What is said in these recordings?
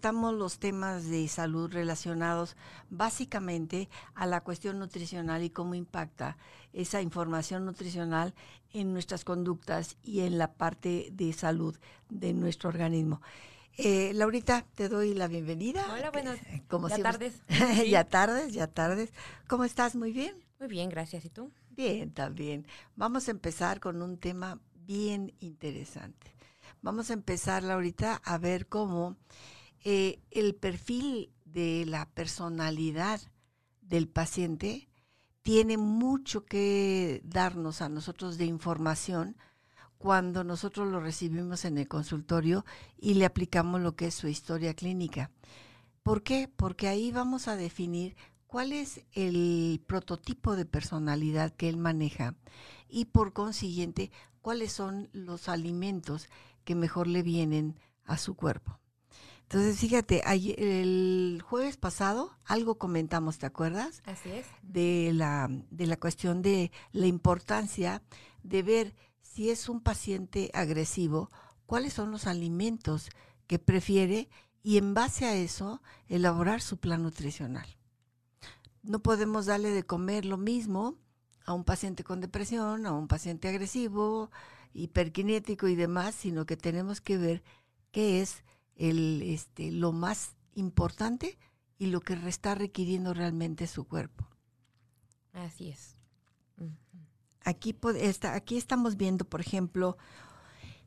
Estamos los temas de salud relacionados básicamente a la cuestión nutricional y cómo impacta esa información nutricional en nuestras conductas y en la parte de salud de nuestro organismo. Eh, Laurita, te doy la bienvenida. Hola, buenas Como ya siempre- tardes. ya tardes, ya tardes. ¿Cómo estás? Muy bien. Muy bien, gracias. ¿Y tú? Bien, también. Vamos a empezar con un tema bien interesante. Vamos a empezar, Laurita, a ver cómo eh, el perfil de la personalidad del paciente tiene mucho que darnos a nosotros de información cuando nosotros lo recibimos en el consultorio y le aplicamos lo que es su historia clínica. ¿Por qué? Porque ahí vamos a definir cuál es el prototipo de personalidad que él maneja y por consiguiente cuáles son los alimentos que mejor le vienen a su cuerpo. Entonces, fíjate, ayer- el jueves pasado algo comentamos, ¿te acuerdas? Así es. de la, de la cuestión de la importancia de ver si es un paciente agresivo, cuáles son los alimentos que prefiere y en base a eso elaborar su plan nutricional. No podemos darle de comer lo mismo a un paciente con depresión, a un paciente agresivo, hiperkinético y demás, sino que tenemos que ver qué es el, este, lo más importante y lo que está requiriendo realmente su cuerpo. Así es. Aquí, aquí estamos viendo, por ejemplo,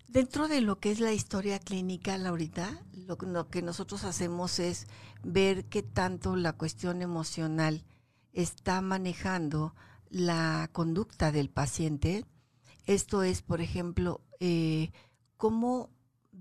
dentro de lo que es la historia clínica, Laurita, lo, que- lo que nosotros hacemos es ver qué tanto la cuestión emocional está manejando la conducta del paciente. Esto es, por ejemplo, eh, cómo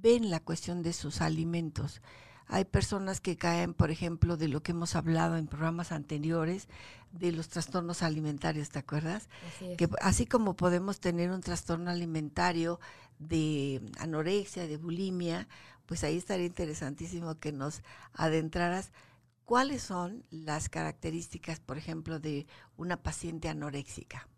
ven la cuestión de sus alimentos. Hay personas que caen, por ejemplo, de lo que hemos hablado en programas anteriores, de los trastornos alimentarios, ¿te acuerdas? Así es. que así como podemos tener un trastorno alimentario de anorexia, de bulimia, pues ahí estaría interesantísimo que nos adentraras cuáles son las características, por ejemplo, de una paciente anoréxica.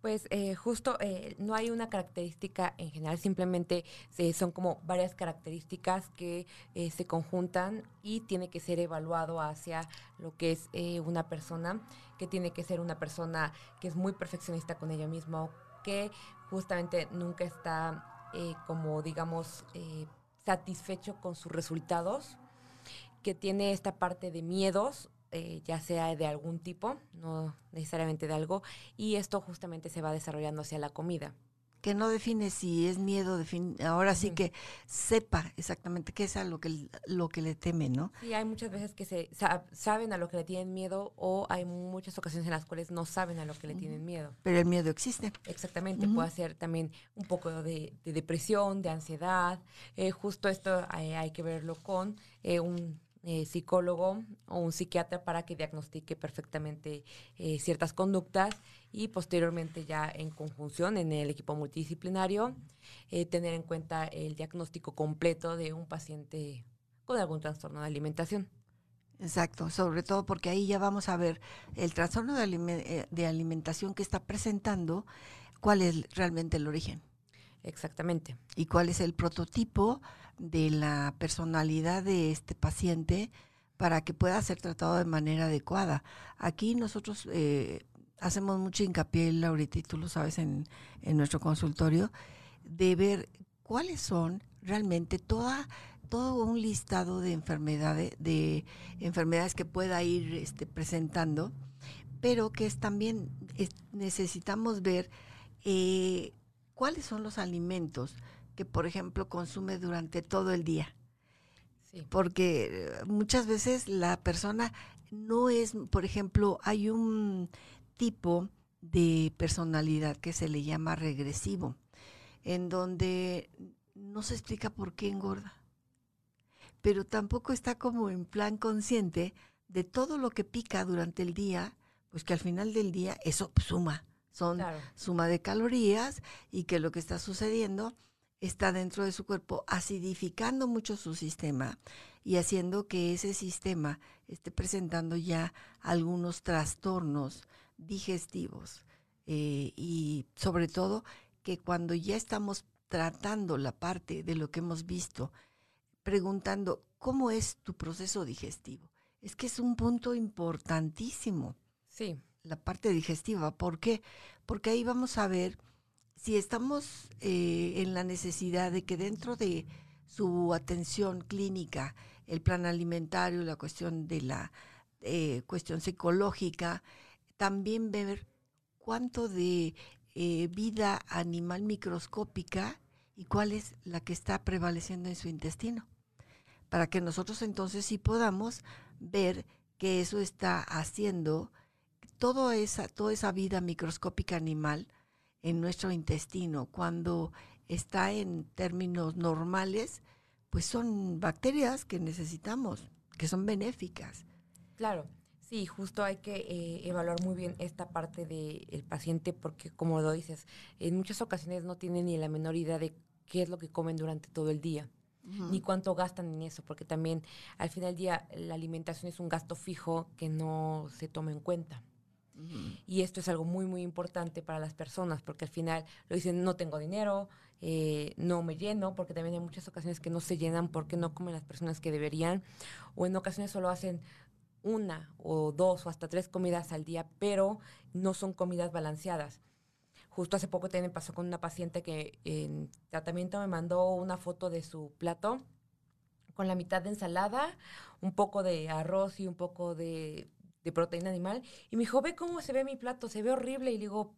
Pues eh, justo eh, no hay una característica en general, simplemente se- son como varias características que eh, se conjuntan y tiene que ser evaluado hacia lo que es eh, una persona, que tiene que ser una persona que es muy perfeccionista con ella misma, que justamente nunca está eh, como digamos eh, satisfecho con sus resultados, que tiene esta parte de miedos eh, ya sea de algún tipo, no necesariamente de algo, y esto justamente se va desarrollando hacia la comida. Que no define si es miedo, defin- ahora sí que sepa exactamente qué es a lo que, lo que le teme, ¿no? Sí, hay muchas veces que se sa- saben a lo que le tienen miedo o hay muchas ocasiones en las cuales no saben a lo que le tienen miedo. Pero el miedo existe. Exactamente, puede ser también un poco de, de depresión, de ansiedad. Eh, justo esto eh, hay que verlo con eh, un eh, psicólogo o un psiquiatra para que diagnostique perfectamente eh, ciertas conductas y posteriormente ya en conjunción en el equipo multidisciplinario eh, tener en cuenta el diagnóstico completo de un paciente con algún trastorno de alimentación. Exacto, sobre todo porque ahí ya vamos a ver el trastorno de, alime- de alimentación que está presentando, cuál es realmente el origen. Exactamente. y cuál es el prototipo de la personalidad de este paciente para que pueda ser tratado de manera adecuada. Aquí nosotros eh, hacemos mucho hincapié, Laurita, y tú lo sabes en, en nuestro consultorio, de ver cuáles son realmente toda todo un listado de enfermedades de enfermedades que pueda ir este, presentando pero que es también es- necesitamos ver eh, cuáles son los alimentos que, por ejemplo, consume durante todo el día. Sí. Porque eh, muchas veces la persona no es, por ejemplo, hay un tipo de personalidad que se le llama regresivo, en donde no se explica por qué engorda, pero tampoco está como en plan consciente de todo lo que pica durante el día, pues que al final del día eso suma, son Claro. suma de calorías y que lo que está sucediendo está dentro de su cuerpo acidificando mucho su sistema y haciendo que ese sistema esté presentando ya algunos trastornos digestivos eh, y sobre todo que cuando ya estamos tratando la parte de lo que hemos visto preguntando, ¿cómo es tu proceso digestivo? Es que es un punto importantísimo. Sí. La parte digestiva. ¿Por qué? Porque ahí vamos a ver si estamos eh, en la necesidad de que dentro de su atención clínica, el plan alimentario, la cuestión de la eh, cuestión psicológica, también ver cuánto de eh, vida animal microscópica y cuál es la que está prevaleciendo en su intestino, para que nosotros entonces sí podamos ver que eso está haciendo toda esa, toda esa vida microscópica animal en nuestro intestino. Cuando está en términos normales, pues son bacterias que necesitamos, que son benéficas. Claro, sí, justo hay que eh, evaluar muy bien esta parte del paciente porque, como lo dices, en muchas ocasiones no tienen ni la menor idea de qué es lo que comen durante todo el día. ni cuánto gastan en eso, porque también al final del día la alimentación es un gasto fijo que no se toma en cuenta. Y esto es algo muy, muy importante para las personas, porque al final lo dicen, no tengo dinero, eh, no me lleno, porque también hay muchas ocasiones que no se llenan porque no comen las personas que deberían, o en ocasiones solo hacen una o dos o hasta tres comidas al día, pero no son comidas balanceadas. Justo hace poco también pasó con una paciente que en tratamiento me mandó una foto de su plato con la mitad de ensalada, un poco de arroz y un poco de de proteína animal. Y me dijo, ve cómo se ve mi plato, se ve horrible. Y le digo,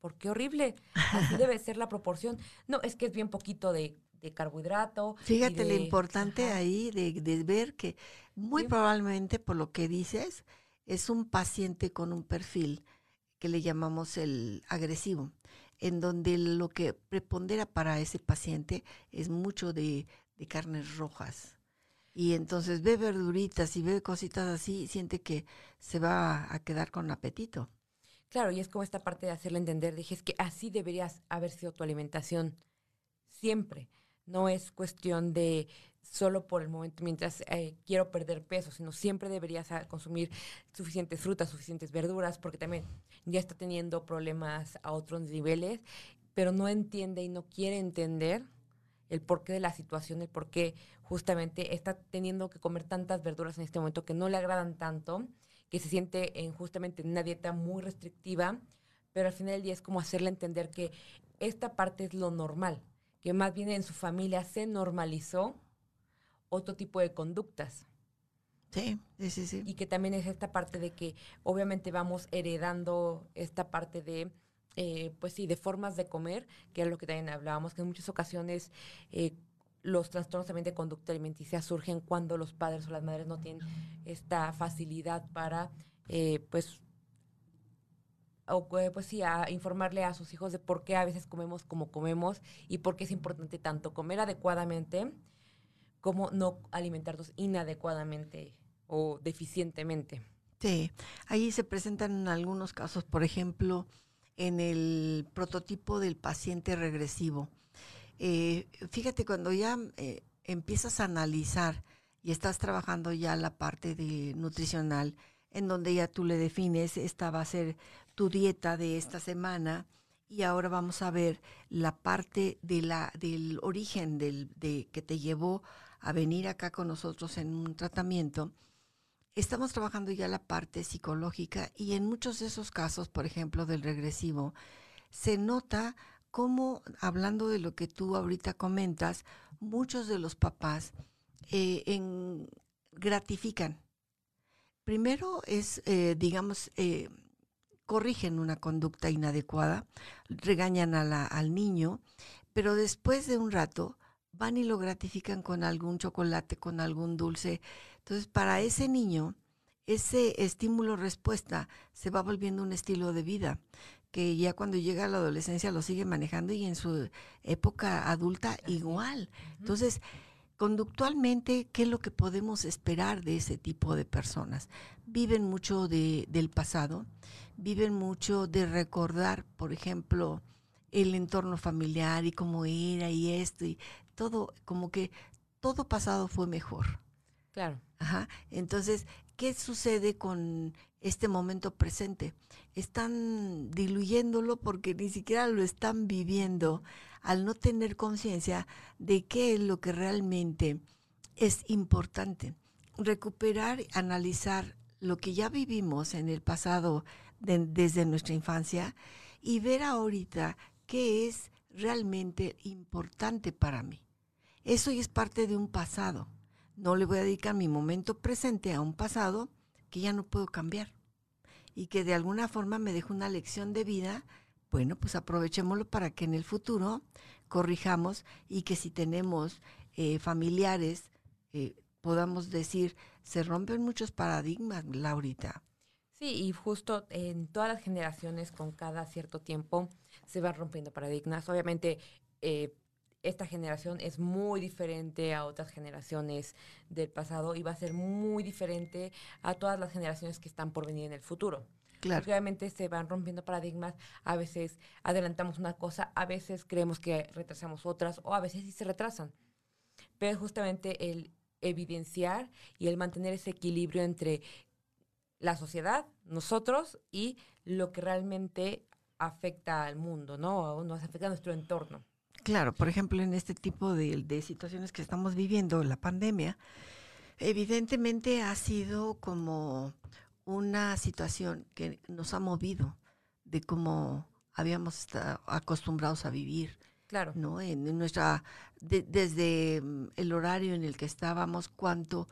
¿por qué horrible? Así debe ser la proporción. No, es que es bien poquito de, carbohidrato. Fíjate lo importante ahí de, ver que muy probablemente, por lo que dices, es un paciente con un perfil que le llamamos el agresivo, en donde lo que prepondera para ese paciente es mucho de carnes rojas y entonces ve verduritas y ve cositas así, siente que se va a quedar con apetito. Claro, y es como esta parte de hacerle entender, dije, que así deberías haber sido tu alimentación siempre. No es cuestión de solo por el momento mientras eh, quiero perder peso, sino siempre deberías consumir suficientes frutas, suficientes verduras, porque también ya está teniendo problemas a otros niveles, pero no entiende y no quiere entender el porqué de la situación, el por qué justamente está teniendo que comer tantas verduras en este momento que no le agradan tanto, que se siente en justamente en una dieta muy restrictiva, pero al final del día es como hacerle entender que esta parte es lo normal, que más bien en su familia se normalizó otro tipo de conductas. Sí, sí, sí. Y que también es esta parte de que obviamente vamos heredando esta parte de eh, pues sí, de formas de comer, que es lo que también hablábamos, que en muchas ocasiones eh, los trastornos también de conducta alimenticia surgen cuando los padres o las madres no tienen esta facilidad para, eh, pues, o, pues sí, a informarle a sus hijos de por qué a veces comemos como comemos y por qué es importante tanto comer adecuadamente como no alimentarnos inadecuadamente o deficientemente. Sí, ahí se presentan algunos casos, por ejemplo, en el prototipo del paciente regresivo. Eh, fíjate, cuando ya eh, empiezas a analizar y estás trabajando ya la parte de nutricional, en donde ya tú le defines, esta va a ser tu dieta de esta semana, y ahora vamos a ver la parte de la, del origen del, de, que te llevó a venir acá con nosotros en un tratamiento estamos trabajando ya la parte psicológica y en muchos de esos casos, por ejemplo, del regresivo, se nota cómo, hablando de lo que tú ahorita comentas, muchos de los papás eh, en, gratifican. Primero es, eh, digamos, eh, corrigen una conducta inadecuada, regañan al niño, pero después de un rato van y lo gratifican con algún chocolate, con algún dulce, entonces, para ese niño, ese estímulo-respuesta se va volviendo un estilo de vida que ya cuando llega a la adolescencia lo sigue manejando y en su época adulta igual. Entonces, conductualmente, ¿qué es lo que podemos esperar de ese tipo de personas? Viven mucho de, del pasado, viven mucho de recordar, por ejemplo, el entorno familiar y cómo era y esto y todo, como que todo pasado fue mejor. Claro. Ajá. Entonces, ¿qué sucede con este momento presente? Están diluyéndolo porque ni siquiera lo están viviendo al no tener conciencia de qué es lo que realmente es importante recuperar, analizar lo que ya vivimos en el pasado desde nuestra infancia y ver ahorita qué es realmente importante para mí. Eso ya es parte de un pasado. No le voy a dedicar mi momento presente a un pasado que ya no puedo cambiar y que de alguna forma me deja una lección de vida. Bueno, pues aprovechémoslo para que en el futuro corrijamos y que si tenemos eh, familiares eh, podamos decir, se rompen muchos paradigmas, Laurita. Sí, y justo en todas las generaciones, con cada cierto tiempo, se van rompiendo paradigmas. Obviamente, eh, esta generación es muy diferente a otras generaciones del pasado y va a ser muy diferente a todas las generaciones que están por venir en el futuro. Claro. Porque obviamente se van rompiendo paradigmas, a veces adelantamos una cosa, a veces creemos que retrasamos otras o a veces sí se retrasan. Pero justamente el evidenciar y el mantener ese equilibrio entre la sociedad, nosotros y lo que realmente afecta al mundo, ¿no? Nos afecta a nuestro entorno. Claro, por ejemplo, en este tipo de, de situaciones que estamos viviendo, la pandemia, evidentemente ha sido como una situación que nos ha movido de cómo habíamos estado acostumbrados a vivir. Claro. ¿no? En, nuestra, desde mm, el horario en el que estábamos, cuánto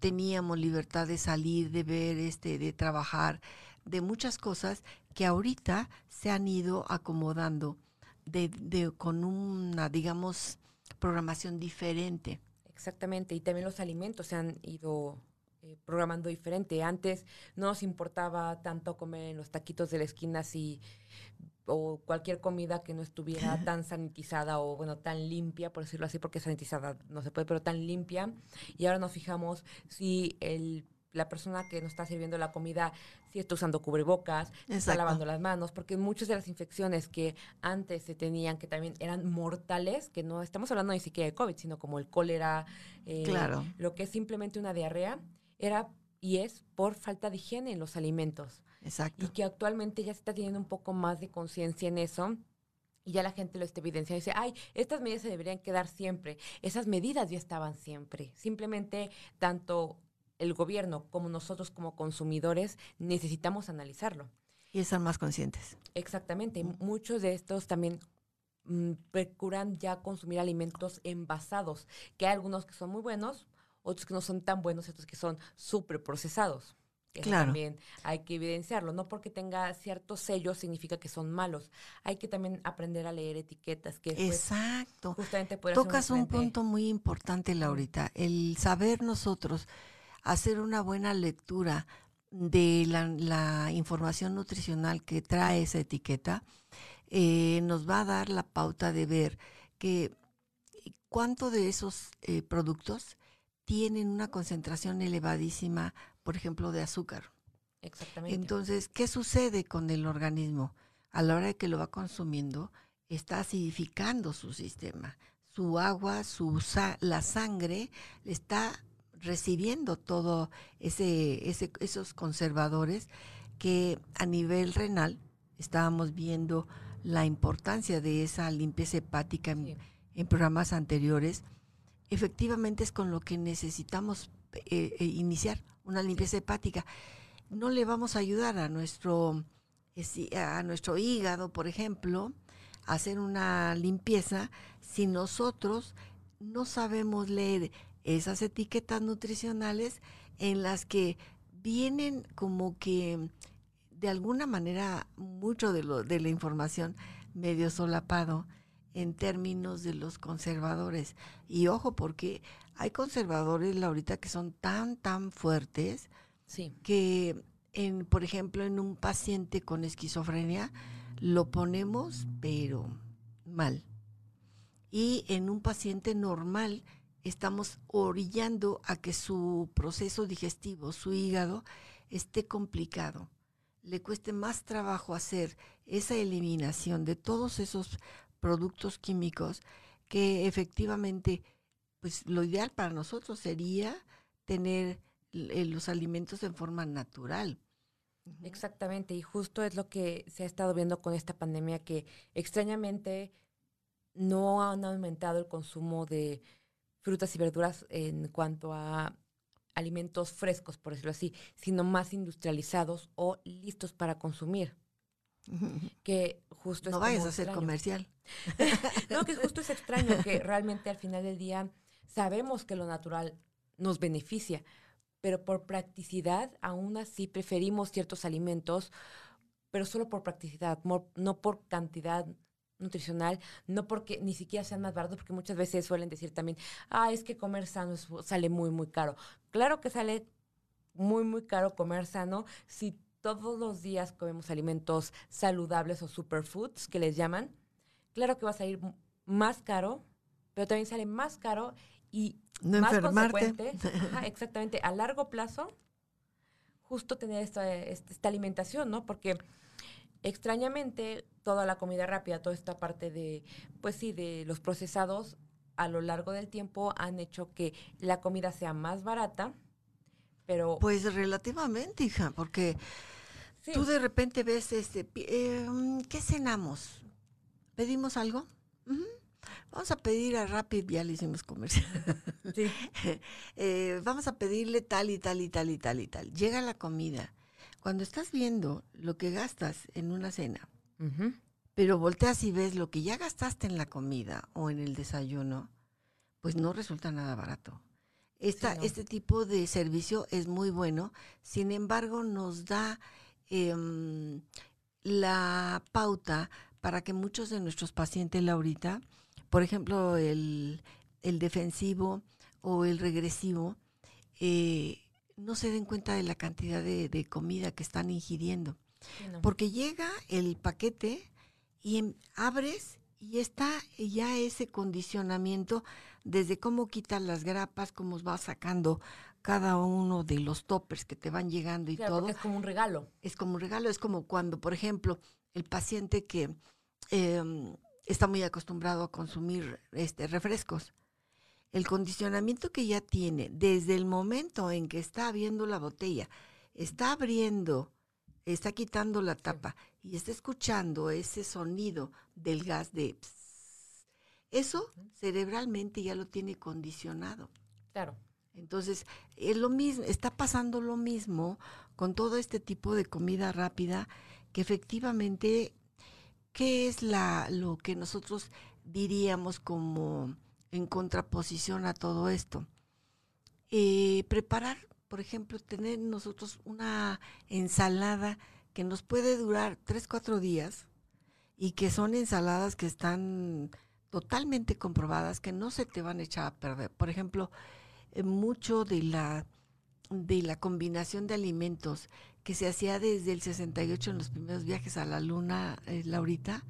teníamos libertad de salir, de ver, este, de trabajar, de muchas cosas que ahorita se han ido acomodando de, de, con una, digamos, programación diferente. Exactamente, y también los alimentos se han ido eh, programando diferente. Antes no nos importaba tanto comer en los taquitos de la esquina si o cualquier comida que no estuviera tan sanitizada o bueno tan limpia por decirlo así porque sanitizada no se puede pero tan limpia y ahora nos fijamos si el la persona que nos está sirviendo la comida si está usando cubrebocas, está lavando las manos, porque muchas de las infecciones que antes se tenían, que también eran mortales, que no estamos hablando ni siquiera de COVID, sino como el cólera, eh, claro. lo que es simplemente una diarrea, era y es por falta de higiene en los alimentos. Exacto. Y que actualmente ya se está teniendo un poco más de conciencia en eso y ya la gente lo está evidenciando y dice, ay, estas medidas se deberían quedar siempre. Esas medidas ya estaban siempre. Simplemente tanto el gobierno como nosotros como consumidores necesitamos analizarlo. Y estar más conscientes. Exactamente. Muchos de estos también mm, procuran ya consumir alimentos envasados, que hay algunos que son muy buenos, otros que no son tan buenos, otros que son súper procesados claro. también hay que evidenciarlo. No porque tenga ciertos sellos significa que son malos. Hay que también aprender a leer etiquetas. Que Exacto. Justamente Tocas un punto muy importante, Laurita. El saber nosotros hacer una buena lectura de la, información nutricional que trae esa etiqueta eh, nos va a dar la pauta de ver que cuánto de esos eh, productos tienen una concentración elevadísima por ejemplo, de azúcar. Exactamente. Entonces, ¿qué sucede con el organismo? A la hora de que lo va consumiendo, está acidificando su sistema. Su agua, su la sangre está recibiendo todo ese, ese, esos conservadores que a nivel renal estábamos viendo la importancia de esa limpieza hepática en, en programas anteriores. Efectivamente es con lo que necesitamos eh, eh, iniciar una limpieza hepática. No le vamos a ayudar a nuestro, a nuestro hígado, por ejemplo, a hacer una limpieza si nosotros no sabemos leer esas etiquetas nutricionales en las que vienen como que de alguna manera mucho de, lo, de la información medio solapado en términos de los conservadores. Y ojo, porque hay conservadores, ahorita que son tan, tan fuertes sí. que, en, por ejemplo, en un paciente con esquizofrenia lo ponemos, pero mal. Y en un paciente normal estamos orillando a que su proceso digestivo, su hígado, esté complicado. Le cueste más trabajo hacer esa eliminación de todos esos productos químicos que efectivamente, pues lo ideal para nosotros sería tener eh, los alimentos en forma natural. Exactamente, y justo es lo que se ha estado viendo con esta pandemia, que extrañamente no han aumentado el consumo de frutas y verduras en cuanto a alimentos frescos, por decirlo así, sino más industrializados o listos para consumir. Que justo no vayas a hacer comercial. no, que justo es extraño que realmente al final del día sabemos que lo natural nos beneficia, pero por practicidad aún así preferimos ciertos alimentos, pero solo por practicidad, no por cantidad nutricional, no porque ni siquiera sean más baratos, porque muchas veces suelen decir también, ah, es que comer sano sale muy, muy caro. Claro que sale muy, muy caro comer sano si todos los días comemos alimentos saludables o superfoods, que les llaman. Claro que va a salir más caro, pero también sale más caro y no más enfermarte. consecuente, exactamente, a largo plazo, justo tener esta, esta alimentación, ¿no? Porque extrañamente toda la comida rápida, toda esta parte de, pues sí, de los procesados a lo largo del tiempo han hecho que la comida sea más barata, pero... Pues relativamente, hija, porque tú de repente ves, este, eh, ¿qué cenamos? ¿Pedimos algo? Vamos a pedir a Rapid, ya le hicimos comercial. Sí. Eh, vamos a pedirle tal y tal y tal y tal y tal. Llega la comida cuando estás viendo lo que gastas en una cena, pero volteas y ves lo que ya gastaste en la comida o en el desayuno, pues no resulta nada barato. Esta, Este tipo de servicio es muy bueno, sin embargo nos da em, la pauta para que muchos de nuestros pacientes, Laurita, por ejemplo, el, defensivo o el regresivo, eh, no se den cuenta de la cantidad de, comida que están ingiriendo. Porque llega el paquete y em, abres y está ya ese condicionamiento desde cómo quitas las grapas, cómo vas sacando cada uno de los toppers que te van llegando y todo. Es como un regalo. Es como un regalo, es como cuando, por ejemplo, el paciente que em, está muy acostumbrado a consumir este refrescos el condicionamiento que ya tiene desde el momento en que está abriendo la botella, está abriendo, está quitando la tapa y está escuchando ese sonido del gas de... eso cerebralmente ya lo tiene condicionado. Claro. Entonces, es lo mismo, está pasando lo mismo con todo este tipo de comida rápida que efectivamente, ¿qué es la, lo que nosotros diríamos como en contraposición a todo esto. Eh, preparar, por ejemplo, tener nosotros una ensalada que nos puede durar tres, cuatro días y que son ensaladas que están totalmente comprobadas, que no se te van a echar a perder. Por ejemplo, eh, mucho de la, de la combinación de alimentos que se hacía desde el 68 en los primeros viajes a la luna, eh, Laurita,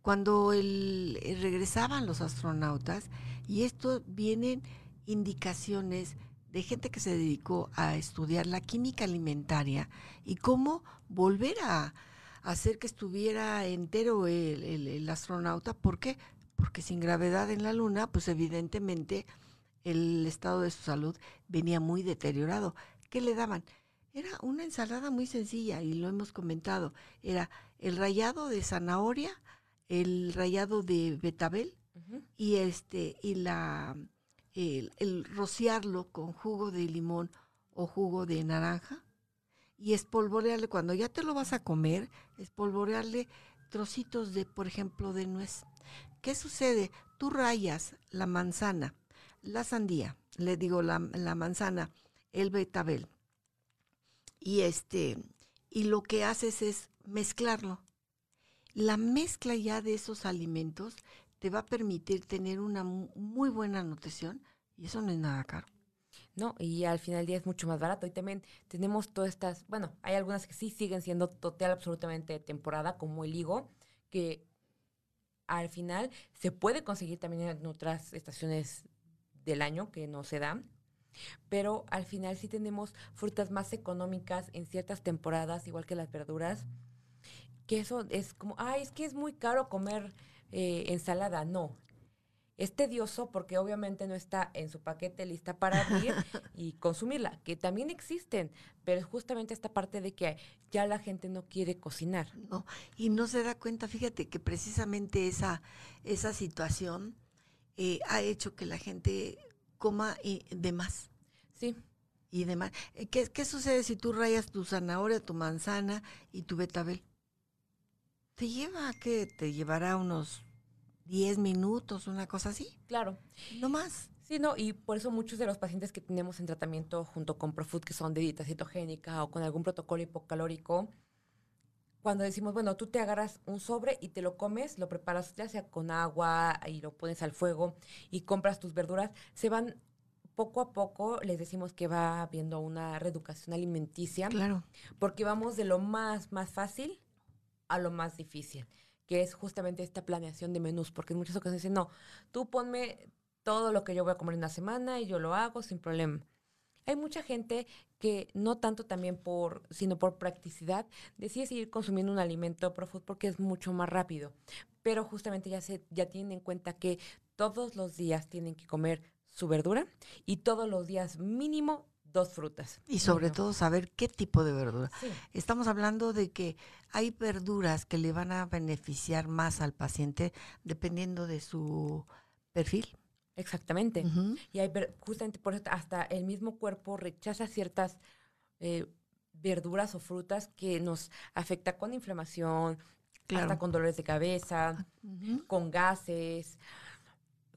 cuando el, eh, regresaban los astronautas, y esto vienen indicaciones de gente que se dedicó a estudiar la química alimentaria y cómo volver a hacer que estuviera entero el, astronauta. ¿Por qué? Porque sin gravedad en la Luna, pues evidentemente el estado de su salud venía muy deteriorado. ¿Qué le daban? Era una ensalada muy sencilla y lo hemos comentado. Era el rallado de zanahoria, el rayado de betabel y este y la el, rociarlo con jugo de limón o jugo de naranja y espolvorearle cuando ya te lo vas a comer, espolvorearle trocitos de, por ejemplo, de nuez. ¿Qué sucede? Tú rayas la manzana, la sandía, le digo la, la manzana, el betabel. Y este y lo que haces es mezclarlo la mezcla ya de esos alimentos te va a permitir tener una muy buena nutrición y eso no es nada caro. No, y al final del día es mucho más barato. Y también tenemos todas estas, bueno, hay algunas que sí siguen siendo total absolutamente de temporada, como el higo, que al final se puede conseguir también en otras estaciones del año que no se dan. Pero al final sí tenemos frutas más económicas en ciertas temporadas, igual que las verduras que eso es como, ay, es que es muy caro comer eh, ensalada. No, es tedioso porque obviamente no está en su paquete lista para abrir y consumirla, que también existen, pero es justamente esta parte de que ya la gente no quiere cocinar. No, y no se da cuenta, fíjate que precisamente esa, esa situación eh, ha hecho que la gente coma y de más. Sí. Y demás. Eh, ¿Qué, ¿Qué sucede si tú rayas tu zanahoria, tu manzana y tu betabel? Te lleva, ¿qué? Te llevará unos 10 minutos, una cosa así. Claro. No más. Sí, no, y por eso muchos de los pacientes que tenemos en tratamiento junto con Profood, que son de dieta cetogénica o con algún protocolo hipocalórico, cuando decimos, bueno, tú te agarras un sobre y te lo comes, lo preparas ya sea con agua y lo pones al fuego y compras tus verduras, se van poco a poco, les decimos que va habiendo una reeducación alimenticia. Claro. Porque vamos de lo más, más fácil a lo más difícil, que es justamente esta planeación de menús, porque en muchas ocasiones dicen, no, tú ponme todo lo que yo voy a comer en una semana y yo lo hago sin problema. Hay mucha gente que no tanto también por, sino por practicidad, decide seguir consumiendo un alimento profood porque es mucho más rápido. Pero justamente ya se, ya tienen en cuenta que todos los días tienen que comer su verdura y todos los días mínimo dos frutas. Y sobre todo saber qué tipo de verdura. Estamos hablando de que hay verduras que le van a beneficiar más al paciente dependiendo de su perfil. Exactamente. Y hay justamente por eso hasta el mismo cuerpo rechaza ciertas eh, verduras o frutas que nos afecta con inflamación, hasta con dolores de cabeza, con gases,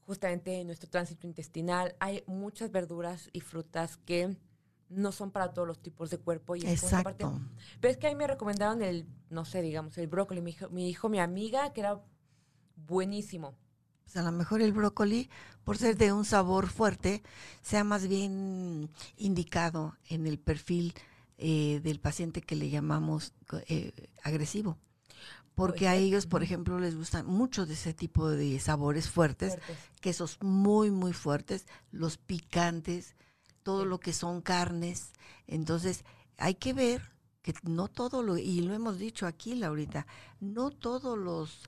justamente en nuestro tránsito intestinal. Hay muchas verduras y frutas que no son para todos los tipos de cuerpo. Y Exacto. pero es que ahí me recomendaron el, no sé, digamos, el brócoli. Mi hijo, mi, hijo, mi amiga, que era buenísimo pues a lo mejor el brócoli, por ser de un sabor fuerte, sea más bien indicado en el perfil eh, del paciente que le llamamos eh, agresivo. Porque a ellos, por ejemplo, les gustan mucho de ese tipo de sabores fuertes, quesos muy, muy fuertes, los picantes, todo lo que son carnes. Entonces, hay que ver que no todo lo, y lo hemos dicho aquí, Laurita, no todos los,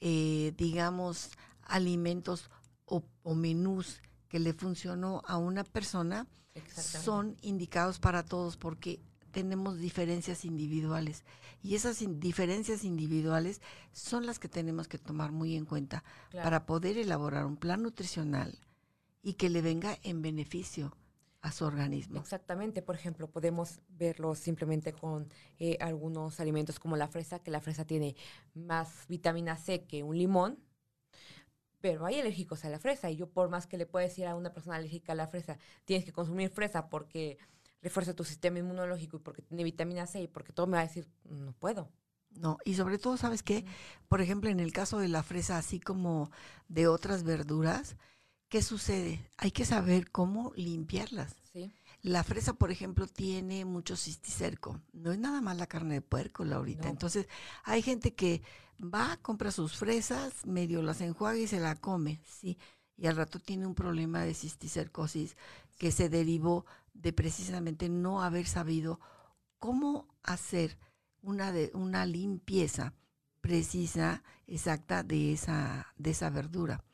eh, digamos, alimentos o, menús que le funcionó a una persona son indicados para todos porque tenemos diferencias individuales. Y esas diferencias individuales son las que tenemos que tomar muy en cuenta para poder elaborar un plan nutricional y que le venga en beneficio a su organismo. Exactamente, por ejemplo, podemos verlo simplemente con eh, algunos alimentos como la fresa, que la fresa tiene más vitamina C que un limón, pero hay alérgicos a la fresa. Y yo por más que le pueda decir a una persona alérgica a la fresa, tienes que consumir fresa porque refuerza tu sistema inmunológico y porque tiene vitamina C y porque todo me va a decir, no puedo. No, y sobre todo, ¿sabes qué? Por ejemplo, en el caso de la fresa, así como de otras verduras, ¿qué sucede? Hay que saber cómo limpiarlas. Sí. La fresa, por ejemplo, tiene mucho cisticerco. No es nada más la carne de puerco, Laurita. Entonces, hay gente que va, compra sus fresas, medio las enjuaga y se la come, sí. Y al rato tiene un problema de cisticercosis que se derivó de precisamente no haber sabido cómo hacer una, de, una limpieza precisa, exacta de esa, de esa verdura.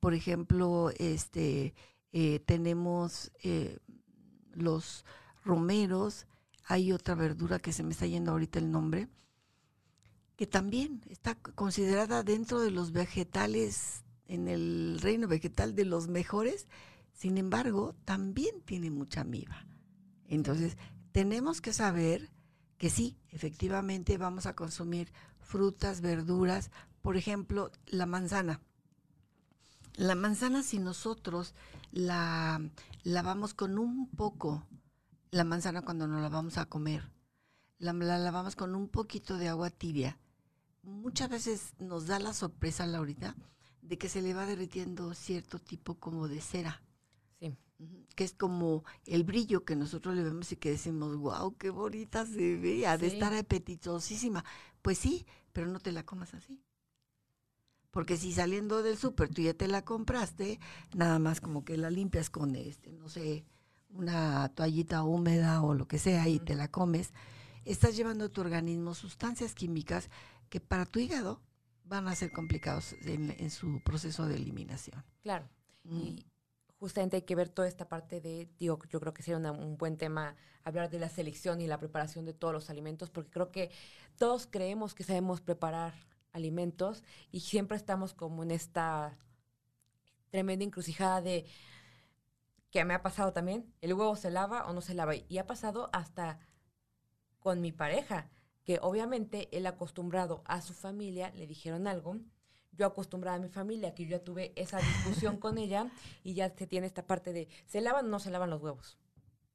Por ejemplo, este, eh, tenemos eh, los romeros, hay otra verdura que se me está yendo ahorita el nombre, que también está considerada dentro de los vegetales, en el reino vegetal de los mejores, sin embargo, también tiene mucha miba. Entonces, tenemos que saber que sí, efectivamente vamos a consumir frutas, verduras, por ejemplo, la manzana. La manzana, si nosotros la lavamos con un poco, la manzana cuando nos la vamos a comer, la, lavamos con un poquito de agua tibia, muchas veces nos da la sorpresa, Laurita, de que se le va derritiendo cierto tipo como de cera. Que es como el brillo que nosotros le vemos y que decimos, wow, qué bonita se ve, ha de estar apetitosísima. Pues sí, pero no te la comas así. Porque si saliendo del súper tú ya te la compraste, nada más como que la limpias con este, no sé, una toallita húmeda o lo que sea y te la comes, estás llevando a tu organismo sustancias químicas que para tu hígado van a ser complicados en, su proceso de eliminación. Claro. Mm. Y justamente hay que ver toda esta parte de, digo, yo creo que sería un buen tema hablar de la selección y la preparación de todos los alimentos, porque creo que todos creemos que sabemos preparar alimentos y siempre estamos como en esta tremenda encrucijada de que me ha pasado también, el huevo se lava o no se lava. Y ha pasado hasta con mi pareja, que obviamente él acostumbrado a su familia, le dijeron algo, yo acostumbrada a mi familia, que yo ya tuve esa discusión con ella y ya se tiene esta parte de, ¿se lavan o no se lavan los huevos?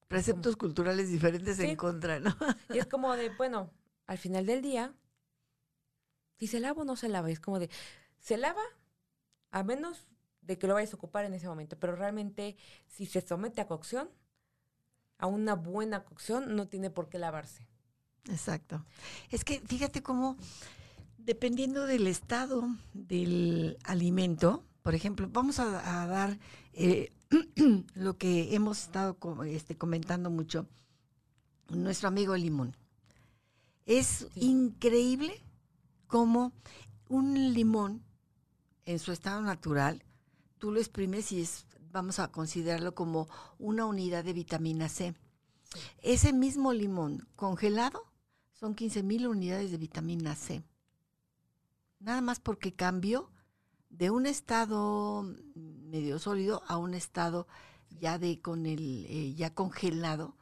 Preceptos culturales diferentes en contra, ¿no? y es como de, bueno, al final del día, si se lava o no se lava, es como de, se lava a menos de que lo vayas a ocupar en ese momento, pero realmente si se somete a cocción, a una buena cocción, no tiene por qué lavarse. Exacto. Es que fíjate cómo Dependiendo del estado del alimento, por ejemplo, vamos a, dar eh, lo que hemos estado este, comentando mucho, nuestro amigo limón. Es increíble cómo un limón en su estado natural, tú lo exprimes y es, vamos a considerarlo como una unidad de vitamina C. Ese mismo limón congelado son 15 mil unidades de vitamina C nada más porque cambió de un estado medio sólido a un estado ya de con el eh, ya congelado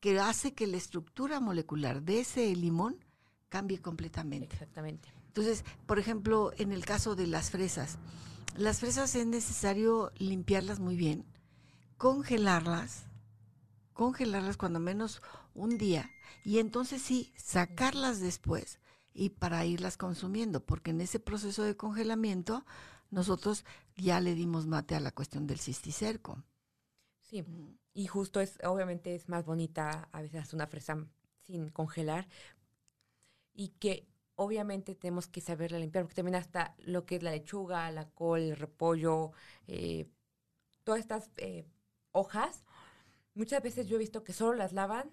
que hace que la estructura molecular de ese limón cambie completamente. Exactamente. Entonces, por ejemplo, en el caso de las fresas, las fresas es necesario limpiarlas muy bien, congelarlas, congelarlas cuando menos un día y entonces sí, sacarlas después y para irlas consumiendo, porque en ese proceso de congelamiento nosotros ya le dimos mate a la cuestión del cisticerco. Sí, y justo es, obviamente es más bonita a veces una fresa sin congelar y que obviamente tenemos que saberla limpiar, porque también hasta lo que es la lechuga, la col, el repollo, eh, todas estas eh, hojas, muchas veces yo he visto que solo las lavan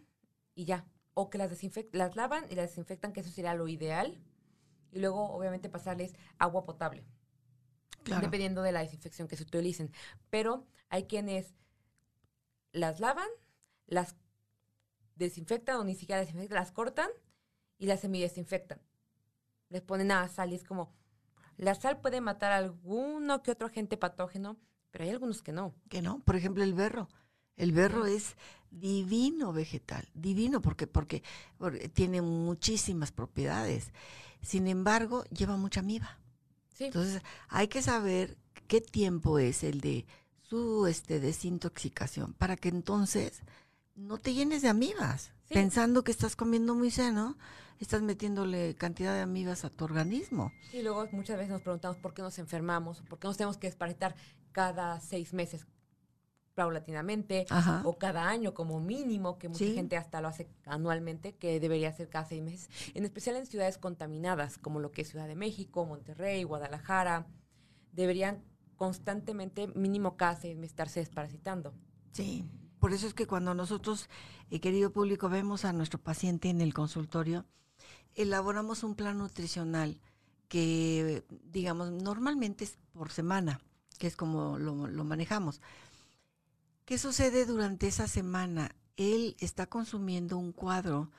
y ya, o que las, las lavan y las desinfectan, que eso sería lo ideal. Y luego, obviamente, pasarles agua potable. Dependiendo de la desinfección que se utilicen. Pero hay quienes las lavan, las desinfectan o ni siquiera desinfectan, las cortan y las semidesinfectan. Les ponen a sal y es como, la sal puede matar a alguno que otro agente patógeno, pero hay algunos que no. Que no, por ejemplo el berro. El berro es divino vegetal, divino porque, porque, tiene muchísimas propiedades. Sin embargo, lleva mucha miba. Entonces, hay que saber qué tiempo es el de su este, desintoxicación para que entonces no te llenes de amibas. Pensando que estás comiendo muy sano, estás metiéndole cantidad de amibas a tu organismo. Y luego muchas veces nos preguntamos por qué nos enfermamos, por qué nos tenemos que desparasitar cada seis meses paulatinamente o cada año como mínimo, que mucha gente hasta lo hace anualmente, que debería ser cada seis meses, en especial en ciudades contaminadas como lo que es Ciudad de México, Monterrey, Guadalajara, deberían constantemente, mínimo cada seis meses, estarse desparasitando. Sí, por eso es que cuando nosotros, eh, querido público, vemos a nuestro paciente en el consultorio, elaboramos un plan nutricional que, digamos, normalmente es por semana, que es como lo, lo manejamos ¿Qué sucede durante esa semana? Él está consumiendo un cuadro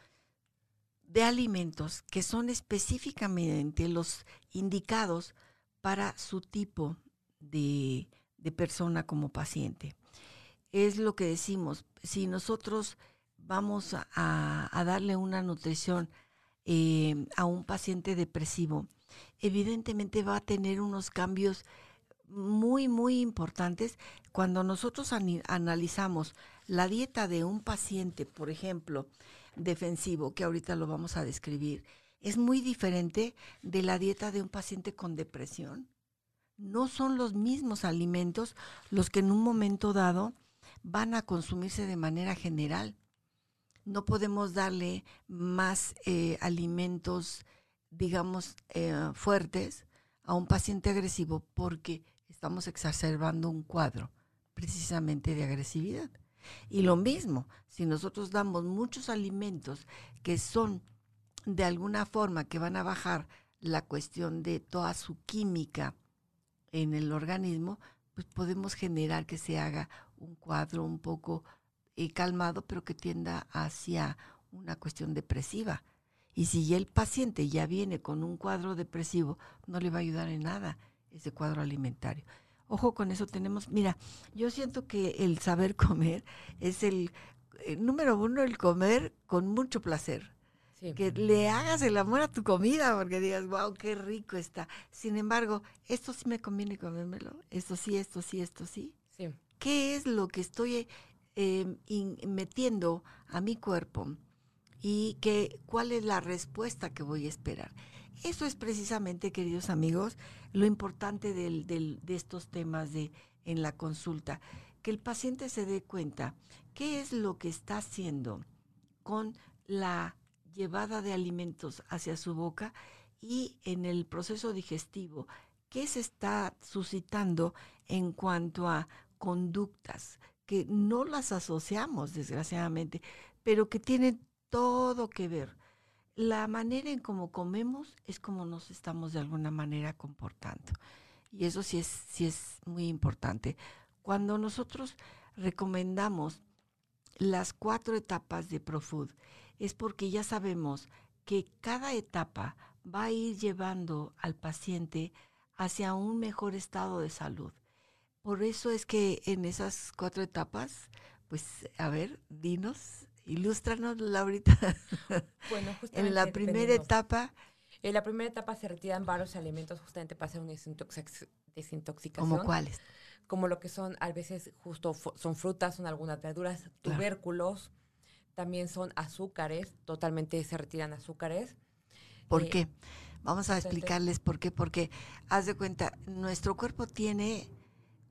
de alimentos que son específicamente los indicados para su tipo de, persona como paciente. Es lo que decimos, si nosotros vamos a, darle una nutrición eh, a un paciente depresivo, evidentemente va a tener unos cambios muy, muy importantes cuando nosotros analizamos la dieta de un paciente, por ejemplo, defensivo, que ahorita lo vamos a describir, es muy diferente de la dieta de un paciente con depresión. No son los mismos alimentos los que en un momento dado van a consumirse de manera general. No podemos darle más eh, alimentos, digamos, eh, fuertes a un paciente agresivo porque estamos exacerbando un cuadro precisamente de agresividad. Y lo mismo, si nosotros damos muchos alimentos que son de alguna forma que van a bajar la cuestión de toda su química en el organismo, pues podemos generar que se haga un cuadro un poco eh, calmado, pero que tienda hacia una cuestión depresiva. Y si el paciente ya viene con un cuadro depresivo, no le va a ayudar en nada ese cuadro alimentario. Ojo con eso tenemos, mira, yo siento que el saber comer es el, eh, número uno, el comer con mucho placer. Que le hagas el amor a tu comida, porque digas, wow, qué rico está. Sin embargo, esto sí me conviene comérmelo, esto sí, esto sí, esto sí. sí. ¿Qué es lo que estoy em, metiendo a mi cuerpo? Y que, cuál es la respuesta que voy a esperar. Eso es precisamente, queridos amigos, lo importante de estos temas de, en la consulta, que el paciente se dé cuenta qué es lo que está haciendo con la llevada de alimentos hacia su boca y en el proceso digestivo, qué se está suscitando en cuanto a conductas que no las asociamos, desgraciadamente, pero que tienen todo que ver la manera en cómo comemos es como nos estamos de alguna manera comportando. Y eso sí es, sí es muy importante. Cuando nosotros recomendamos las cuatro etapas de ProFood, es porque ya sabemos que cada etapa va a ir llevando al paciente hacia un mejor estado de salud. Por eso es que en esas cuatro etapas, pues a ver, dinos Ilústranos, Laurita. Bueno, justamente. en la primera etapa. En la primera etapa se retiran varios alimentos justamente para hacer una desintoxicación. ¿Como cuáles? Como lo que son, a veces, justo son frutas, son algunas verduras, tubérculos, también son azúcares, totalmente se retiran azúcares. ¿Por eh, qué? Vamos a explicarles por qué. Porque, haz de cuenta, nuestro cuerpo tiene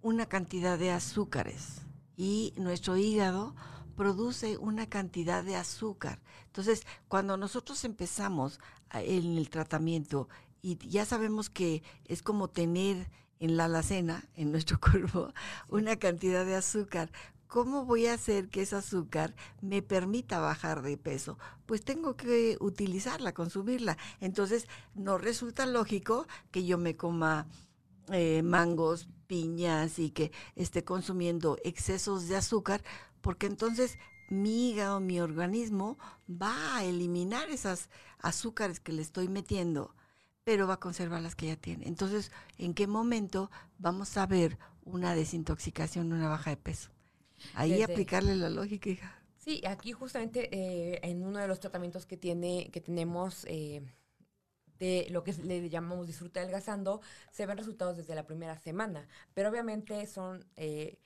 una cantidad de azúcares y nuestro hígado produce una cantidad de azúcar. Entonces, cuando nosotros empezamos en el tratamiento y ya sabemos que es como tener en la alacena, en nuestro cuerpo, una cantidad de azúcar. ¿Cómo voy a hacer que ese azúcar me permita bajar de peso? Pues tengo que utilizarla, consumirla. Entonces, no resulta lógico que yo me coma eh, mangos, piñas y que esté consumiendo excesos de azúcar porque entonces mi hígado, mi organismo va a eliminar esas azúcares que le estoy metiendo, pero va a conservar las que ya tiene. Entonces, ¿en qué momento vamos a ver una desintoxicación, una baja de peso? Ahí aplicarle la lógica, hija. Sí, aquí justamente eh, en uno de los tratamientos que tiene, que tenemos eh, de lo que le llamamos disfruta adelgazando, se ven resultados desde la primera semana, pero obviamente son eh,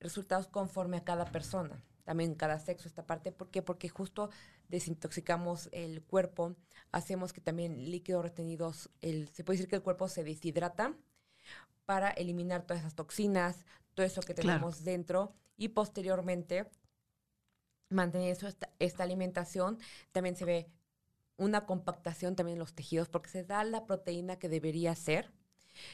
resultados conforme a cada persona, también cada sexo esta parte. ¿Por qué? Porque justo desintoxicamos el cuerpo, hacemos que también líquidos retenidos, el, se puede decir que el cuerpo se deshidrata para eliminar todas esas toxinas, todo eso que tenemos dentro y posteriormente mantener esta, esta alimentación. También se ve una compactación también en los tejidos porque se da la proteína que debería ser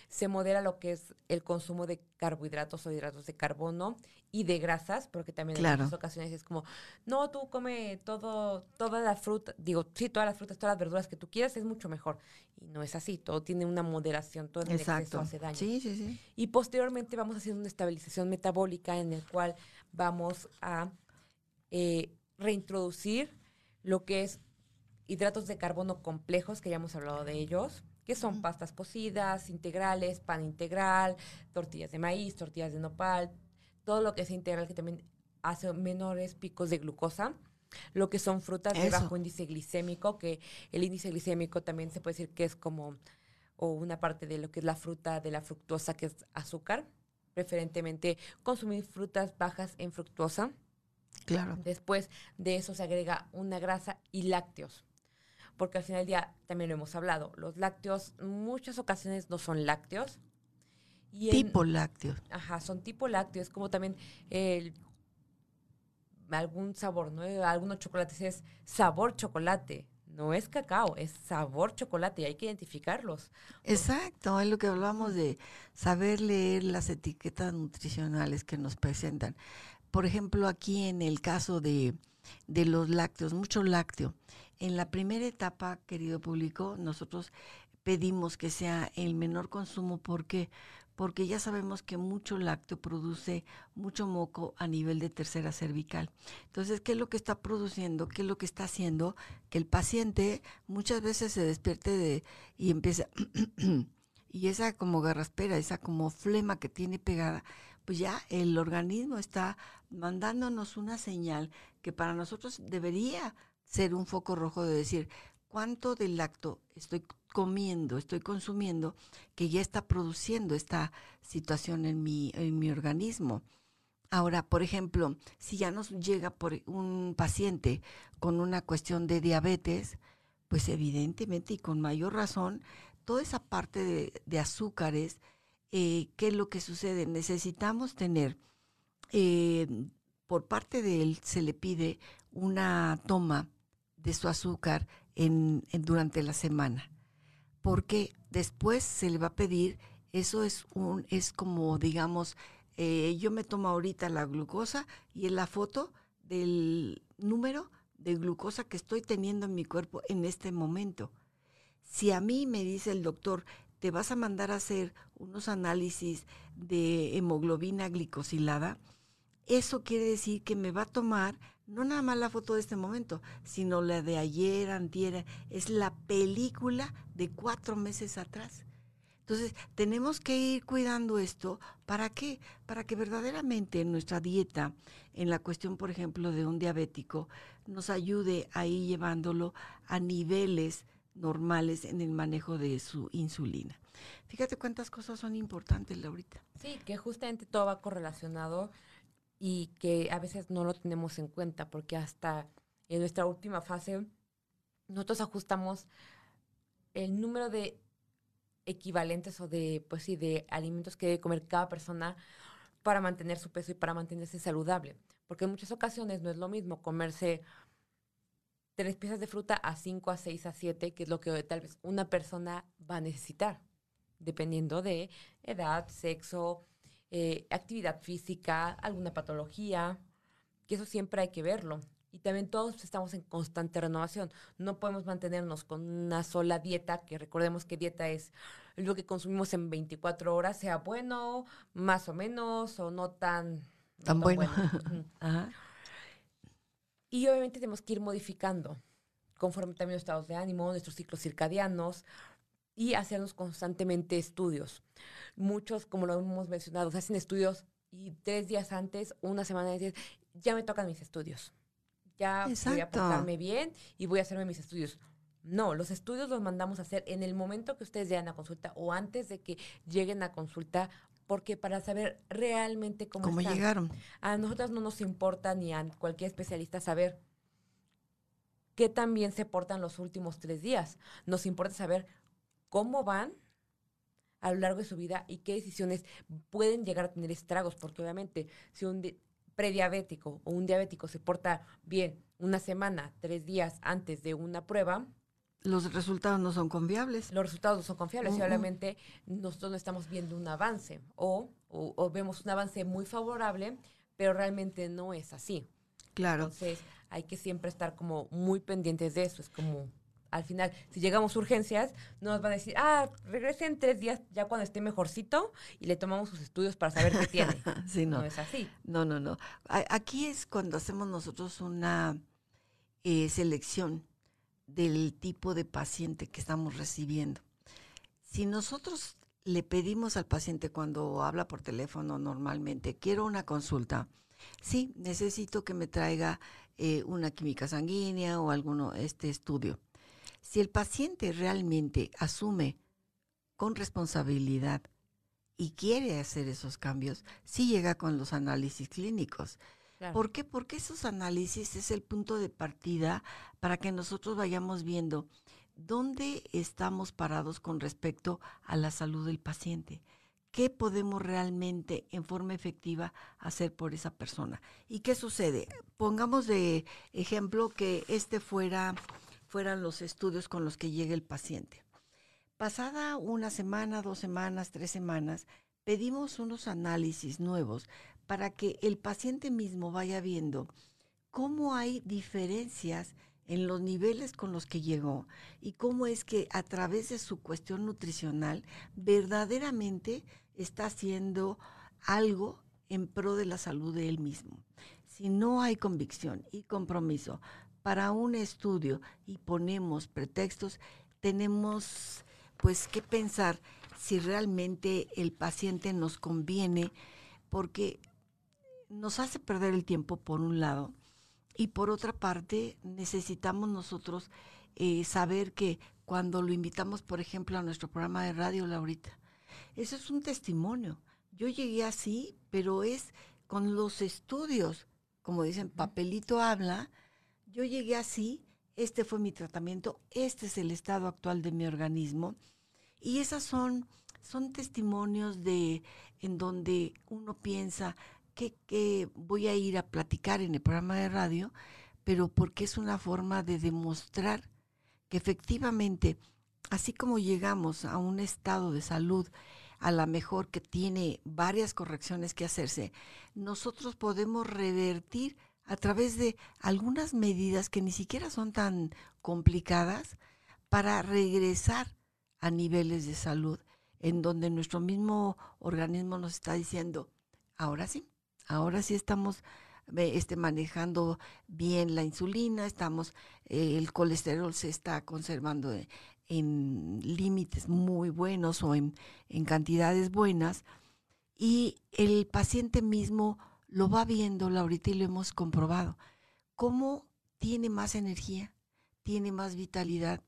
se modera lo que es el consumo de carbohidratos o hidratos de carbono y de grasas, porque también en muchas ocasiones es como, no, tú come todo, toda la fruta, digo, sí, todas las frutas, todas las verduras que tú quieras, es mucho mejor. Y no es así, todo tiene una moderación, todo en el exceso hace daño. Sí, sí, sí. Y posteriormente vamos a hacer una estabilización metabólica en el cual vamos a eh, reintroducir lo que es hidratos de carbono complejos, que ya hemos hablado de ellos, que son pastas cocidas, integrales, pan integral, tortillas de maíz, tortillas de nopal, todo lo que es integral que también hace menores picos de glucosa. Lo que son frutas de bajo índice glicémico, que el índice glicémico también se puede decir que es como o una parte de lo que es la fruta de la fructosa, que es azúcar. Preferentemente consumir frutas bajas en fructosa. Claro. Después de eso se agrega una grasa y lácteos porque al final del día también lo hemos hablado, los lácteos muchas ocasiones no son lácteos. Y tipo lácteos. Ajá, son tipo lácteos, como también el, algún sabor, ¿no? Algunos chocolates es sabor chocolate, no es cacao, es sabor chocolate y hay que identificarlos. Exacto, es lo que hablamos de saber leer las etiquetas nutricionales que nos presentan. Por ejemplo, aquí en el caso de, de los lácteos, mucho lácteo. En la primera etapa, querido público, nosotros pedimos que sea el menor consumo. ¿Por qué? Porque ya sabemos que mucho lácteo produce mucho moco a nivel de tercera cervical. Entonces, ¿qué es lo que está produciendo? ¿Qué es lo que está haciendo? Que el paciente muchas veces se despierte de, y empieza y esa como garraspera, esa como flema que tiene pegada, pues ya el organismo está mandándonos una señal que para nosotros debería ser un foco rojo de decir cuánto del lacto estoy comiendo, estoy consumiendo, que ya está produciendo esta situación en mi, en mi organismo. Ahora, por ejemplo, si ya nos llega por un paciente con una cuestión de diabetes, pues evidentemente y con mayor razón, toda esa parte de, azúcares, eh, ¿qué es lo que sucede? Necesitamos tener, eh, por parte de él se le pide una toma de su azúcar en, durante la semana, porque después se le va a pedir, eso es, un, es como, digamos, eh, yo me tomo ahorita la glucosa y en la foto del número de glucosa que estoy teniendo en mi cuerpo en este momento. Si a mí me dice el doctor, te vas a mandar a hacer unos análisis de hemoglobina glicosilada, eso quiere decir que me va a tomar no nada más la foto de este momento, sino la de ayer, antier, es la película de cuatro meses atrás. Entonces, tenemos que ir cuidando esto. ¿Para qué? Para que verdaderamente nuestra dieta, en la cuestión, por ejemplo, de un diabético, nos ayude a ir llevándolo a niveles normales en el manejo de su insulina. Fíjate cuántas cosas son importantes, Laurita. Sí, que justamente todo va correlacionado y que a veces no lo tenemos en cuenta porque hasta en nuestra última fase nosotros ajustamos el número de equivalentes o de, pues sí, de alimentos que debe comer cada persona para mantener su peso y para mantenerse saludable. Porque en muchas ocasiones no es lo mismo comerse tres piezas de fruta a cinco, a seis, a siete, que es lo que tal vez una persona va a necesitar, dependiendo de edad, sexo, eh, actividad física, alguna patología, que eso siempre hay que verlo. Y también todos estamos en constante renovación. No podemos mantenernos con una sola dieta, que recordemos que dieta es lo que consumimos en 24 horas, sea bueno, más o menos, o no tan, tan, bueno. Y obviamente tenemos que ir modificando conforme también los estados de ánimo, nuestros ciclos circadianos y hacernos constantemente estudios. Muchos, como lo hemos mencionado, hacen estudios y tres días antes, una semana antes, ya me tocan mis estudios ya voy a portarme bien y voy a hacerme mis estudios. No, los estudios los mandamos a hacer en el momento que ustedes lleguen a consulta o antes de que lleguen a consulta, porque para saber realmente cómo, ¿Cómo llegaron. A nosotras no nos importa ni a cualquier especialista saber qué tan bien se portan los últimos tres días. Nos importa saber cómo van a lo largo de su vida y qué decisiones pueden llegar a tener estragos, porque obviamente si un, prediabético o un diabético se porta bien una semana, tres días antes de una prueba, los resultados no son confiables. Los resultados no son confiables y obviamente nosotros no estamos viendo un avance o, o, vemos un avance muy favorable, pero realmente no es así. Claro. Entonces hay que siempre estar como muy pendientes de eso. Es como al final, si llegamos a urgencias, nos van a decir, ah, regrese en tres días ya cuando esté mejorcito y le tomamos sus estudios para saber qué tiene. sí, no. no. es así. No, no, no. Aquí es cuando hacemos nosotros una eh, selección del tipo de paciente que estamos recibiendo. Si nosotros le pedimos al paciente cuando habla por teléfono normalmente, quiero una consulta, sí, necesito que me traiga eh, una química sanguínea o alguno este estudio. Si el paciente realmente asume con responsabilidad y quiere hacer esos cambios, sí llega con los análisis clínicos. ¿Por qué? Porque esos análisis es el punto de partida para que nosotros vayamos viendo dónde estamos parados con respecto a la salud del paciente. ¿Qué podemos realmente en forma efectiva hacer por esa persona? ¿Y qué sucede? Pongamos de ejemplo que este fuera fueran los estudios con los que llegue el paciente. Pasada una semana, dos semanas, tres semanas, pedimos unos análisis nuevos para que el paciente mismo vaya viendo cómo hay diferencias en los niveles con los que llegó y cómo es que a través de su cuestión nutricional verdaderamente está haciendo algo en pro de la salud de él mismo. Si no hay convicción y compromiso para un estudio y ponemos pretextos, tenemos pues qué pensar si realmente el paciente nos conviene, porque nos hace perder el tiempo por un lado y por otra parte necesitamos nosotros eh, saber que cuando lo invitamos, por ejemplo, a nuestro programa de radio, Laurita, eso es un testimonio. Yo llegué así, pero es con los estudios, como dicen, papelito habla, yo llegué así, este fue mi tratamiento, este es el estado actual de mi organismo, y esas son, son testimonios de en donde uno piensa que, que voy a ir a platicar en el programa de radio, pero porque es una forma de demostrar que efectivamente, así como llegamos a un estado de salud a la mejor que tiene varias correcciones que hacerse, nosotros podemos revertir a través de algunas medidas que ni siquiera son tan complicadas para regresar a niveles de salud en donde nuestro mismo organismo nos está diciendo, ahora sí, ahora sí estamos este, manejando bien la insulina, estamos, eh, el colesterol se está conservando en, límites muy buenos o en cantidades buenas y el paciente mismo lo va viendo, Laurita, y lo hemos comprobado. ¿Cómo tiene más energía? Tiene más vitalidad.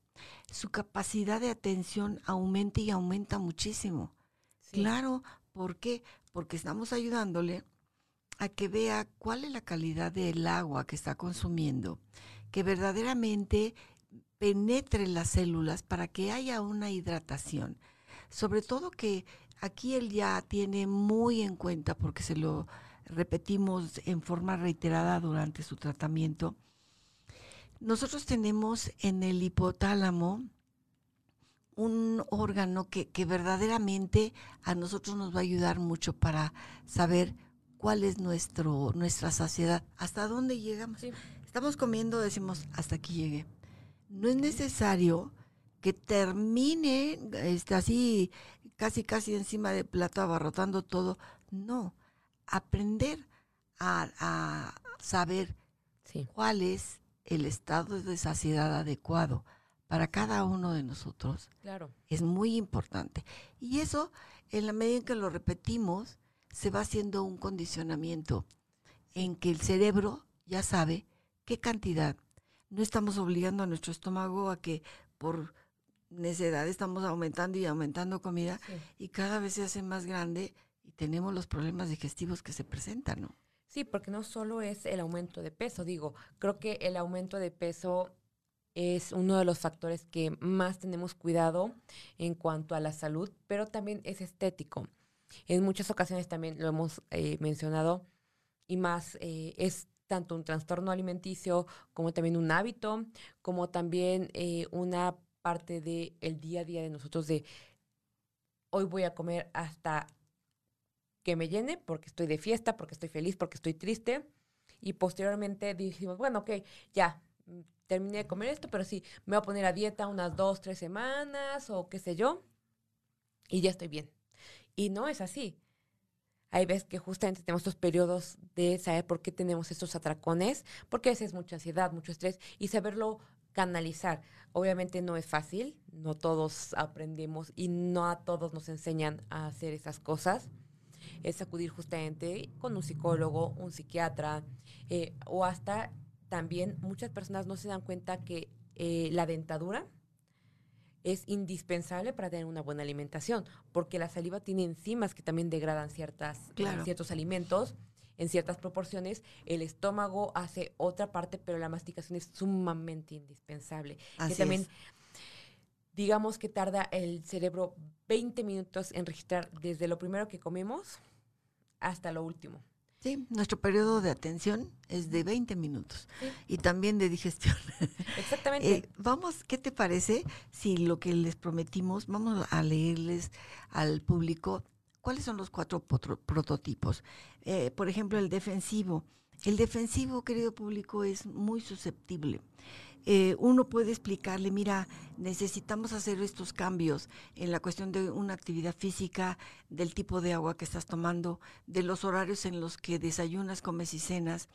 Su capacidad de atención aumenta y aumenta muchísimo. Claro, ¿por qué? Porque estamos ayudándole a que vea cuál es la calidad del agua que está consumiendo, que verdaderamente penetre las células para que haya una hidratación. Sobre todo que aquí él ya tiene muy en cuenta, porque se lo repetimos en forma reiterada durante su tratamiento, nosotros tenemos en el hipotálamo un órgano que, que verdaderamente a nosotros nos va a ayudar mucho para saber cuál es nuestro, nuestra saciedad, hasta dónde llegamos. Estamos comiendo, decimos, hasta aquí llegué. No es necesario que termine este, así, casi, casi encima del plato, abarrotando todo. No, aprender a, saber cuál es el estado de saciedad adecuado para cada uno de nosotros. Claro. Es muy importante. Y eso, en la medida en que lo repetimos, se va haciendo un condicionamiento en que el cerebro ya sabe qué cantidad. No estamos obligando a nuestro estómago a que por necedad estamos aumentando y aumentando comida y cada vez se hace más grande tenemos los problemas digestivos que se presentan, ¿no? Sí, porque no solo es el aumento de peso, digo, creo que el aumento de peso es uno de los factores que más tenemos cuidado en cuanto a la salud, pero también es estético. En muchas ocasiones también lo hemos eh, mencionado y más eh, es tanto un trastorno alimenticio como también un hábito, como también eh, una parte del el día a día de nosotros de hoy voy a comer hasta que me llene porque estoy de fiesta, porque estoy feliz, porque estoy triste. Y posteriormente dijimos, bueno, ok, ya, mm, terminé de comer esto, pero sí, me voy a poner a dieta unas dos, tres semanas o qué sé yo, y ya estoy bien. Y no es así. Hay veces que justamente tenemos estos periodos de saber por qué tenemos estos atracones, porque a veces es mucha ansiedad, mucho estrés, y saberlo canalizar. Obviamente no es fácil, no todos aprendemos y no a todos nos enseñan a hacer esas cosas. Es acudir justamente con un psicólogo, un psiquiatra, eh, o hasta también muchas personas no se dan cuenta que eh, la dentadura es indispensable para tener una buena alimentación, porque la saliva tiene enzimas que también degradan ciertas, eh, ciertos alimentos en ciertas proporciones. El estómago hace otra parte, pero la masticación es sumamente indispensable. que también, digamos que tarda el cerebro 20 minutos en registrar desde lo primero que comemos hasta lo último. Sí, nuestro periodo de atención es de 20 minutos y también de digestión. Exactamente. Eh, vamos, ¿qué te parece si lo que les prometimos, vamos a leerles al público cuáles son los cuatro prototipos? Eh, por ejemplo, el defensivo. El defensivo, querido público, es muy susceptible. Eh, uno puede explicarle, mira, necesitamos hacer estos cambios en la cuestión de una actividad física, del tipo de agua que estás tomando, de los horarios en los que desayunas, comes y cenas.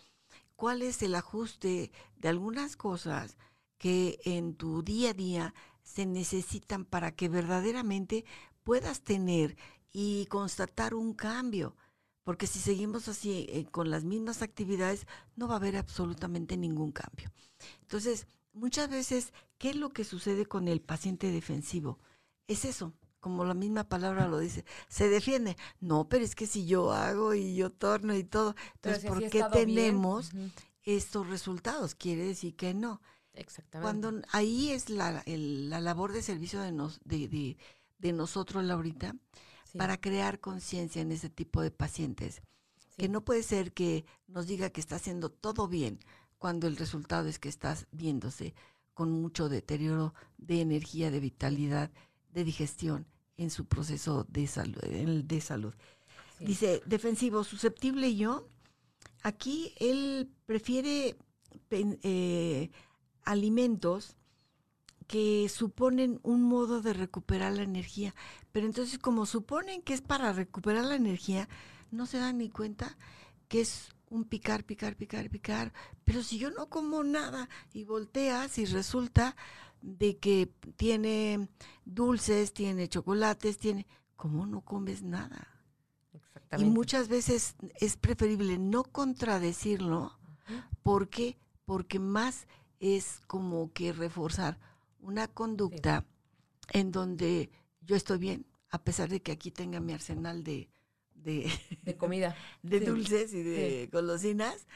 ¿Cuál es el ajuste de algunas cosas que en tu día a día se necesitan para que verdaderamente puedas tener y constatar un cambio. Porque si seguimos así eh, con las mismas actividades, no va a haber absolutamente ningún cambio. Entonces, muchas veces, ¿qué es lo que sucede con el paciente defensivo? Es eso, como la misma palabra lo dice, se defiende. No, pero es que si yo hago y yo torno y todo, entonces, ¿por qué tenemos estos resultados? Quiere decir que no. Exactamente. Cuando ahí es la, la labor de servicio de, nos, de, de, de nosotros, Laurita, para crear conciencia en ese tipo de pacientes. Que no puede ser que nos diga que está haciendo todo bien cuando el resultado es que estás viéndose con mucho deterioro de energía, de vitalidad, de digestión en su proceso de salud. De salud. Dice, defensivo, susceptible yo. Aquí él prefiere eh, alimentos que suponen un modo de recuperar la energía. Pero entonces como suponen que es para recuperar la energía, no se dan ni cuenta que es un picar, picar, picar, picar. Pero si yo no como nada y volteas y resulta de que tiene dulces, tiene chocolates, tiene... ¿Cómo no comes nada? Exactamente. Y muchas veces es preferible no contradecirlo porque porque más es como que reforzar una conducta en donde yo estoy bien, a pesar de que aquí tenga mi arsenal de, de, comida, de dulces y de golosinas,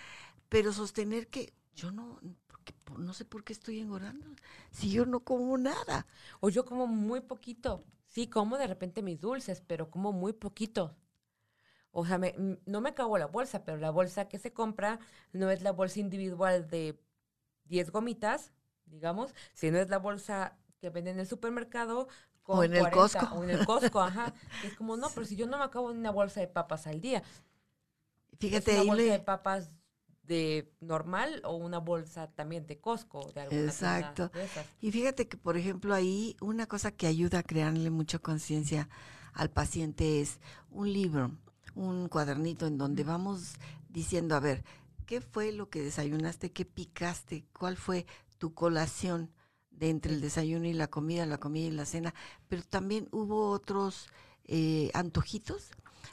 pero sostener que yo no, porque, no sé por qué estoy engordando, si yo no como nada. O yo como muy poquito, sí, como de repente mis dulces, pero como muy poquito. O sea, no me acabo la bolsa, pero la bolsa que se compra no es la bolsa individual de 10 gomitas, digamos, si no es la bolsa que venden en el supermercado, o en el Costco. O en el Costco, ajá. Es como, no, pero si yo no me acabo una bolsa de papas al día. Fíjate, ¿Es una bolsa de papas de normal o una bolsa también de Costco, de alguna Exacto. Y fíjate que, por ejemplo, ahí una cosa que ayuda a crearle mucha conciencia al paciente es un libro, un cuadernito en donde vamos diciendo, a ver, ¿qué fue lo que desayunaste? ¿Qué picaste? ¿Cuál fue tu colación de entre el desayuno y la comida, la comida y la cena, pero también hubo otros eh, antojitos.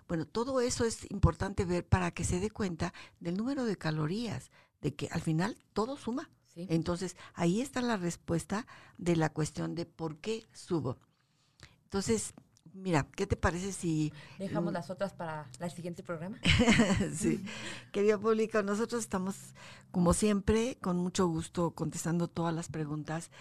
Bueno, todo eso es importante ver para que se dé cuenta del número de calorías, de que al final todo suma. Entonces, ahí está la respuesta de la cuestión de por qué subo. Entonces, mira, ¿qué te parece si... Dejamos las otras para el siguiente programa. sí, querido público, nosotros estamos, como siempre, con mucho gusto contestando todas las preguntas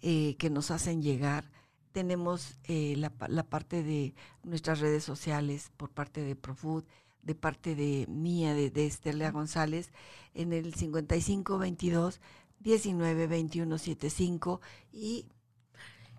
eh, que nos hacen llegar. Tenemos eh, la, parte de nuestras redes sociales por parte de Profood, de parte de mía, de, de Estela González, en el 5522 192175 y...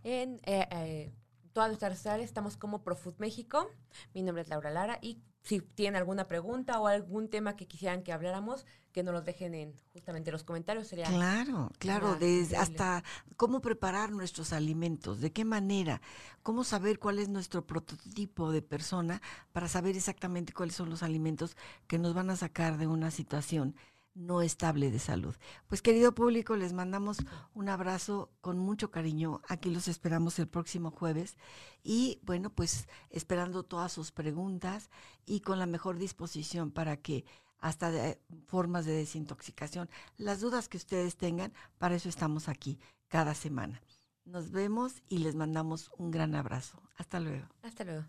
En... Eh, todas nuestras redes sociales estamos como Profut México. Mi nombre es Laura Lara y si tienen alguna pregunta o algún tema que quisieran que habláramos, que nos los dejen en justamente los comentarios. Sería claro, claro, desde hasta cómo preparar nuestros alimentos, de qué manera, cómo saber cuál es nuestro prototipo de persona para saber exactamente cuáles son los alimentos que nos van a sacar de una situación no estable de salud. Pues querido público, les mandamos un abrazo con mucho cariño. Aquí los esperamos el próximo jueves y bueno, pues esperando todas sus preguntas y con la mejor disposición para que hasta de formas de desintoxicación, las dudas que ustedes tengan, para eso estamos aquí cada semana. Nos vemos y les mandamos un gran abrazo. Hasta luego. Hasta luego.